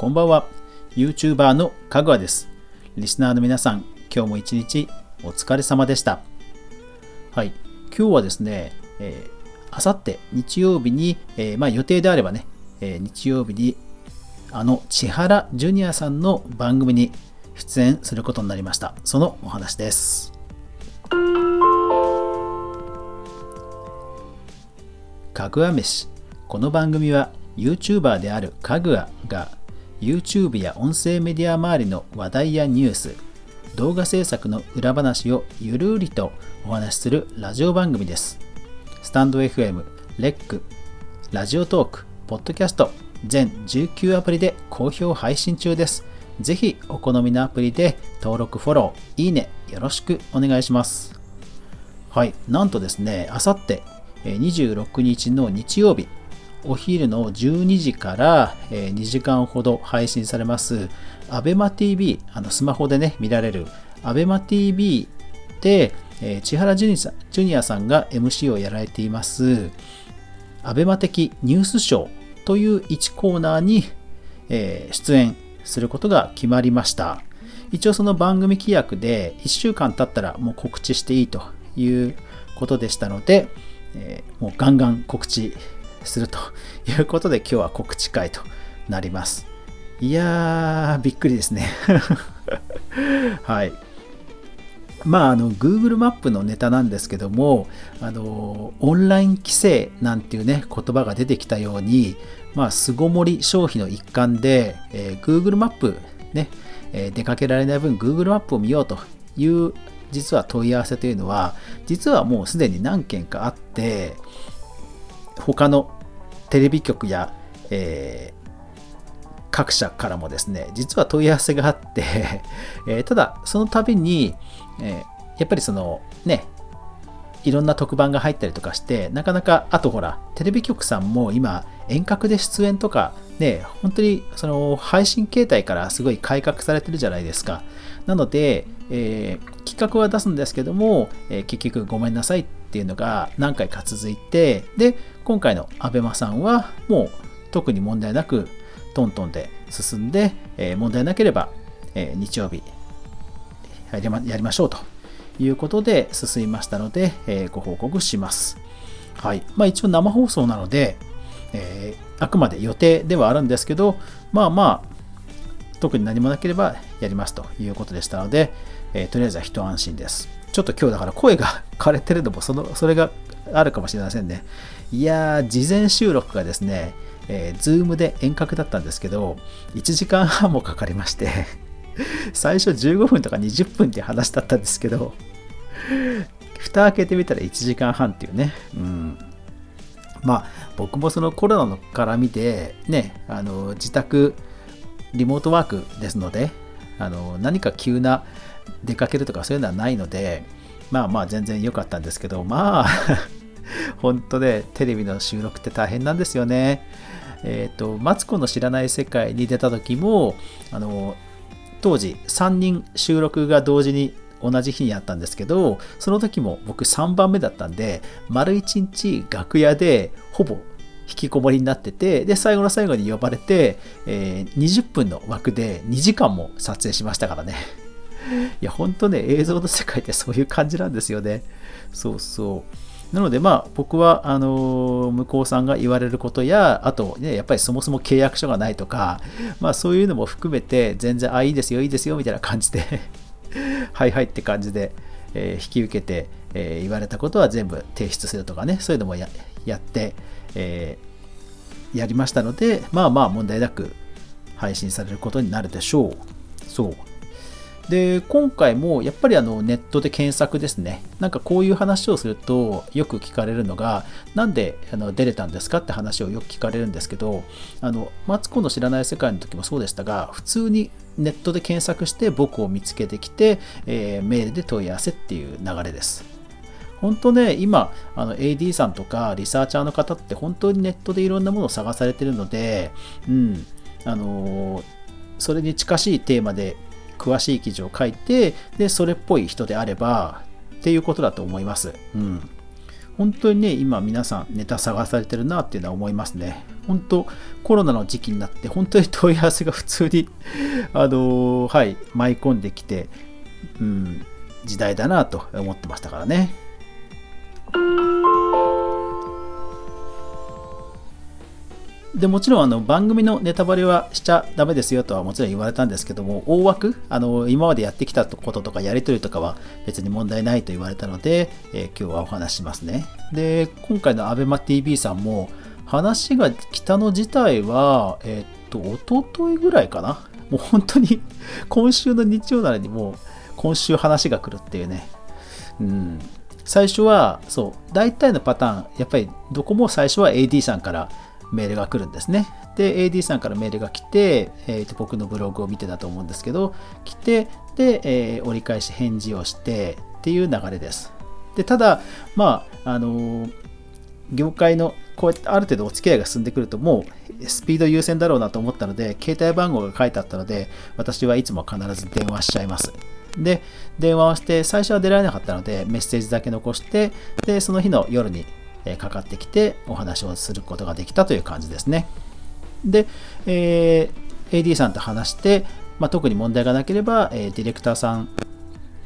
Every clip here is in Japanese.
こんばんは。YouTuber のかぐわです。リスナーの皆さん、今日も一日お疲れ様でした。はい。今日はですね、えー、あさって日曜日に、えー、まあ予定であればね、えー、日曜日にあの千原ジュニアさんの番組に出演することになりました。そのお話です。かぐわ飯。この番組は YouTuber であるかぐわが YouTube や音声メディア周りの話題やニュース、動画制作の裏話をゆるりとお話しするラジオ番組です。スタンド FM、レック、ラジオトーク、ポッドキャスト、全19アプリで好評配信中です。ぜひお好みのアプリで登録、フォロー、いいね、よろしくお願いします。はい、なんとですね、あさって26日の日曜日、お昼の12時から2時間ほど配信されます ABEMATV スマホでね見られる ABEMATV で千原ジュニアさんが MC をやられています。ABEMA 的ニュースショーという1コーナーに出演することが決まりました。一応その番組規約で1週間経ったらもう告知していいということでしたので、もうガンガン告知するということで今日は告知会となります。いやー、びっくりですね。はい。まあ、あの、Google マップのネタなんですけども、あの、オンライン規制なんていうね、言葉が出てきたように、まあ、巣ごもり消費の一環で、えー、Google マップね、えー、出かけられない分 Google マップを見ようという実は問い合わせというのは、実はもうすでに何件かあって、他のテレビ局や、えー、各社からもですね、実は問い合わせがあって えー、ただ、その度に、えー、やっぱりそのね、いろんな特番が入ったりとかして、なかなか、あとほら、テレビ局さんも今、遠隔で出演とか、ね、本当にその配信形態からすごい改革されてるじゃないですか。なので、えー、企画は出すんですけども、えー、結局ごめんなさいってっていうのが何回か続いて、で、今回の ABEMA さんはもう特に問題なくトントンで進んで、えー、問題なければ、え日曜日やりまやりましょうということで進みましたので、えご報告します。はい。まあ一応生放送なので、えあくまで予定ではあるんですけど、まあまあ、特に何もなければやりますということでしたので、えー、とりあえずは一安心です。ちょっと今日だから声が枯れてるのもその、それがあるかもしれませんね。いやー、事前収録がですね、えー、ズームで遠隔だったんですけど、1時間半もかかりまして 最初15分とか20分って話だったんですけど、蓋開けてみたら1時間半っていうね、うん。まあ、僕もそのコロナのから見て、ね、あの、自宅、リモートワークですので、あの何か急な出かけるとかそういうのはないので、まあまあ全然良かったんですけど、まあ 本当でテレビの収録って大変なんですよね。えっ、ー、と、マツコの知らない世界に出た時も、あの、当時3人収録が同時に同じ日にあったんですけど、その時も僕3番目だったんで、丸1日楽屋でほぼ引きこもりになってて、で、最後の最後に呼ばれて、えー、20分の枠で2時間も撮影しましたからね。いや、ほんとね、映像の世界ってそういう感じなんですよね。そうそう。なので、まあ、僕は、あの向こうさんが言われることや、あと、ね、やっぱりそもそも契約書がないとか、まあ、そういうのも含めて、全然、あ、いいですよ、いいですよ、みたいな感じで はいはいって感じで、えー、引き受けて、えー、言われたことは全部提出するとかね、そういうのもやって、えー、やりましたので、まあまあ問題なく配信されることになるでしょう。そう。で、今回もやっぱりあのネットで検索ですね。なんかこういう話をするとよく聞かれるのが、なんであの出れたんですかって話をよく聞かれるんですけど、あの、マツコの知らない世界の時もそうでしたが、普通にネットで検索して僕を見つけてきて、えー、メールで問い合わせっていう流れです。本当ね、今、あの AD さんとかリサーチャーの方って本当にネットでいろんなものを探されてるので、うん、あのー、それに近しいテーマで詳しい記事を書いて、で、それっぽい人であれば、っていうことだと思います。うん。本当にね、今皆さんネタ探されてるなっていうのは思いますね。本当、コロナの時期になって、本当に問い合わせが普通に あのはい、舞い込んできて、うん、時代だなと思ってましたからね。でもちろんあの番組のネタバレはしちゃダメですよとはもちろん言われたんですけども大枠あの今までやってきたこととかやり取りとかは別に問題ないと言われたので、えー、今日はお話しますね。で今回の ABEMATV さんも話が来たの自体はえー、っとおとといぐらいかな。もう 本当に今週の日曜なのにもう今週話が来るっていうね。うん。最初はそう大体のパターンやっぱりどこも最初は AD さんからメールが来るんですね。で、AD さんからメールが来て、えー、と僕のブログを見てたと思うんですけど、来て、で、えー、折り返し返事をしてっていう流れです。で、ただ、まあ、あのー、業界のこうやってある程度お付き合いが進んでくるともうスピード優先だろうなと思ったので携帯番号が書いてあったので私はいつも必ず電話しちゃいますで電話をして最初は出られなかったのでメッセージだけ残してでその日の夜にえかかってきてお話をすることができたという感じですね。で、えー、AD さんと話して、まあ、特に問題がなければ、えー、ディレクターさん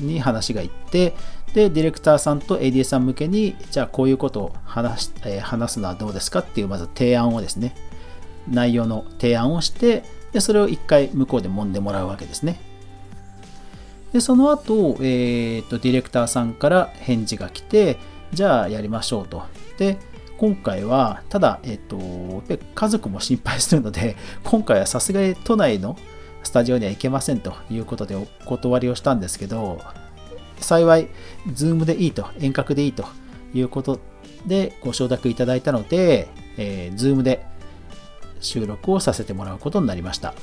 に話がいって、で、ディレクターさんと AD さん向けに、じゃあこういうことを話し、えー、話すのはどうですかっていう、まず提案をですね、内容の提案をして、で、それを一回向こうで揉んでもらうわけですね。で、その後、えーと、ディレクターさんから返事が来て、じゃあやりましょうと。で、今回は、ただ、えっと、家族も心配するので、今回はさすがに都内のスタジオには行けませんということでお断りをしたんですけど、幸い、Zoom でいいと、遠隔でいいということでご承諾いただいたので、えー、Zoom で収録をさせてもらうことになりました。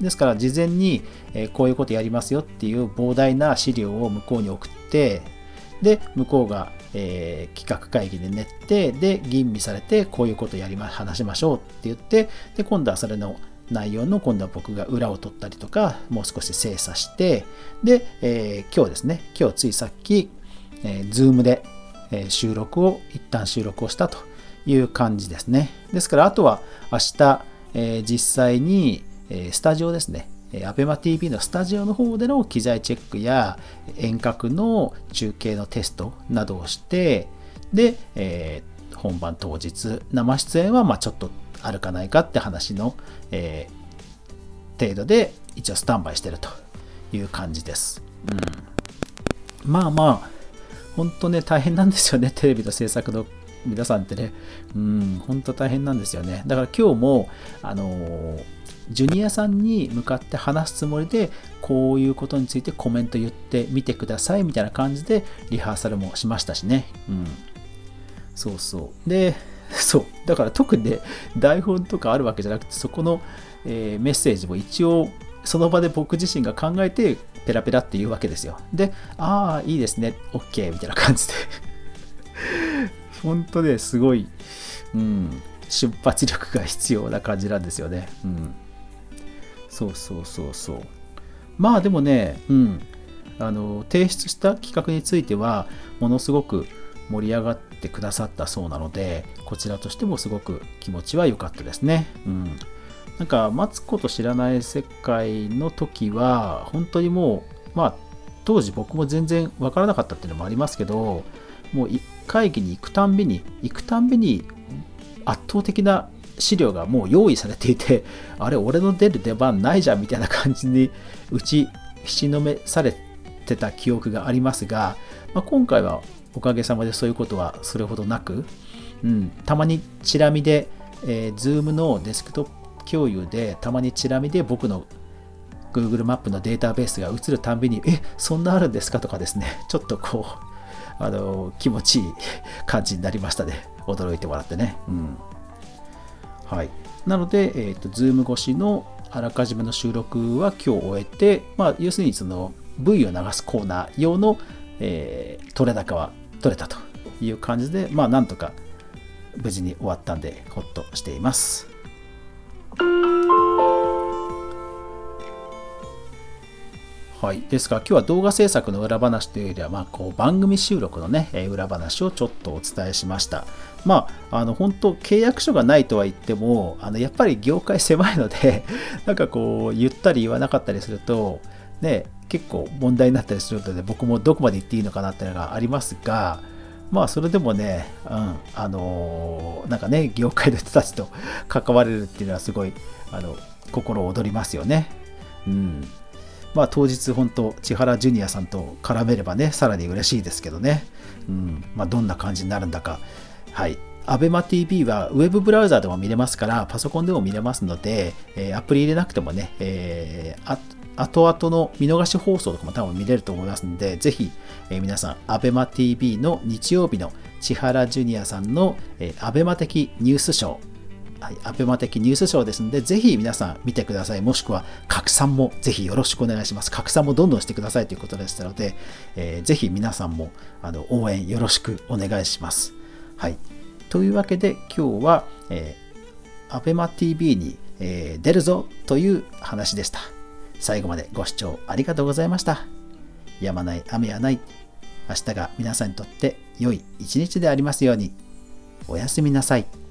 ですから、事前に、え、こういうことやりますよっていう膨大な資料を向こうに送って、で、向こうがえー、企画会議で練って、で、吟味されて、こういうことやりま、話しましょうって言って、で、今度はそれの内容の今度は僕が裏を取ったりとか、もう少し精査して、で、えー、今日ですね、今日ついさっき、えー、Zoom で、収録を、一旦収録をしたという感じですね。ですから、あとは明日、えー、実際に、え、スタジオですね、ABEMATV のスタジオの方での機材チェックや遠隔の中継のテストなどをして、で、えー、本番当日、生出演はまちょっとあるかないかって話の、えー、程度で一応スタンバイしてるという感じです。うん、まあまあ、本当ね、大変なんですよね、テレビの制作の皆さんってね。うん、本当大変なんですよね。だから今日も、あのジュニアさんに向かって話すつもりでこういうことについてコメント言ってみてくださいみたいな感じでリハーサルもしましたしね。うん。そうそう。で、そう。だから特にね、台本とかあるわけじゃなくて、そこの、えー、メッセージも一応その場で僕自身が考えてペラペラって言うわけですよ。で、ああ、いいですね、OK みたいな感じで本当ね、すごい、うん、出発力が必要な感じなんですよね。うんそうそうそうそう。まあでもね、うん、あの提出した企画については、ものすごく盛り上がってくださったそうなので、こちらとしてもすごく気持ちは良かったですね。うん。なんか、マツコと知らない世界の時は、本当にもう、まあ、当時僕も全然わからなかったっていうのもありますけど、もう会議に行くたんびに、行くたんびに圧倒的な資料がもう用意されていて、あれ、俺の出る出番ないじゃんみたいな感じに打ちひしのめされてた記憶がありますが、まあ、今回はおかげさまでそういうことはそれほどなく、うん、たまにチラ見で、えー、Zoom のデスクトップ共有で、たまにチラ見で僕の Google マップのデータベースが映るたんびに、え、そんなあるんですかとかですね、ちょっとこう、あの気持ちいい感じになりましたね。驚いてもらってね。うんはい、なので、えーと、Zoom 越しのあらかじめの収録は今日終えて、まあ、要するにその V を流すコーナー用の、えー、取れ高は取れたという感じで、まあ、なんとか無事に終わったんで、ほっとしています。はい、ですから今日は動画制作の裏話というよりは、まあ、こう番組収録のね、裏話をちょっとお伝えしました。まあ、あの本当、契約書がないとは言っても、あのやっぱり業界狭いので、なんかこう、言ったり言わなかったりすると、ね、結構問題になったりするので、僕もどこまで言っていいのかなっていうのがありますが、まあそれでもね、うん、あのー、なんかね、業界の人たちと関われるっていうのはすごい、あの、心躍りますよね。うん。まあ当日本当、千原ジュニアさんと絡めればね、さらに嬉しいですけどね。うん。まあどんな感じになるんだか。はい。ABEMATV はウェブブラウザでも見れますから、パソコンでも見れますので、えー、アプリ入れなくてもね、えー、後々の見逃し放送とかも多分見れると思いますので、ぜひ、えー、皆さん、ABEMATV の日曜日の千原ジュニアさんの、えー、アベマ的ニュースショー、はい、アベマ的ニュースショーですので、ぜひ皆さん見てください。もしくは拡散もぜひよろしくお願いします。拡散もどんどんしてくださいということでしたので、えー、ぜひ皆さんもあの応援よろしくお願いします。はい。というわけで今日は、えー、アベマ TV に、えー、出るぞという話でした。最後までご視聴ありがとうございました。やまない雨はない。明日が皆さんにとって良い一日でありますように。おやすみなさい。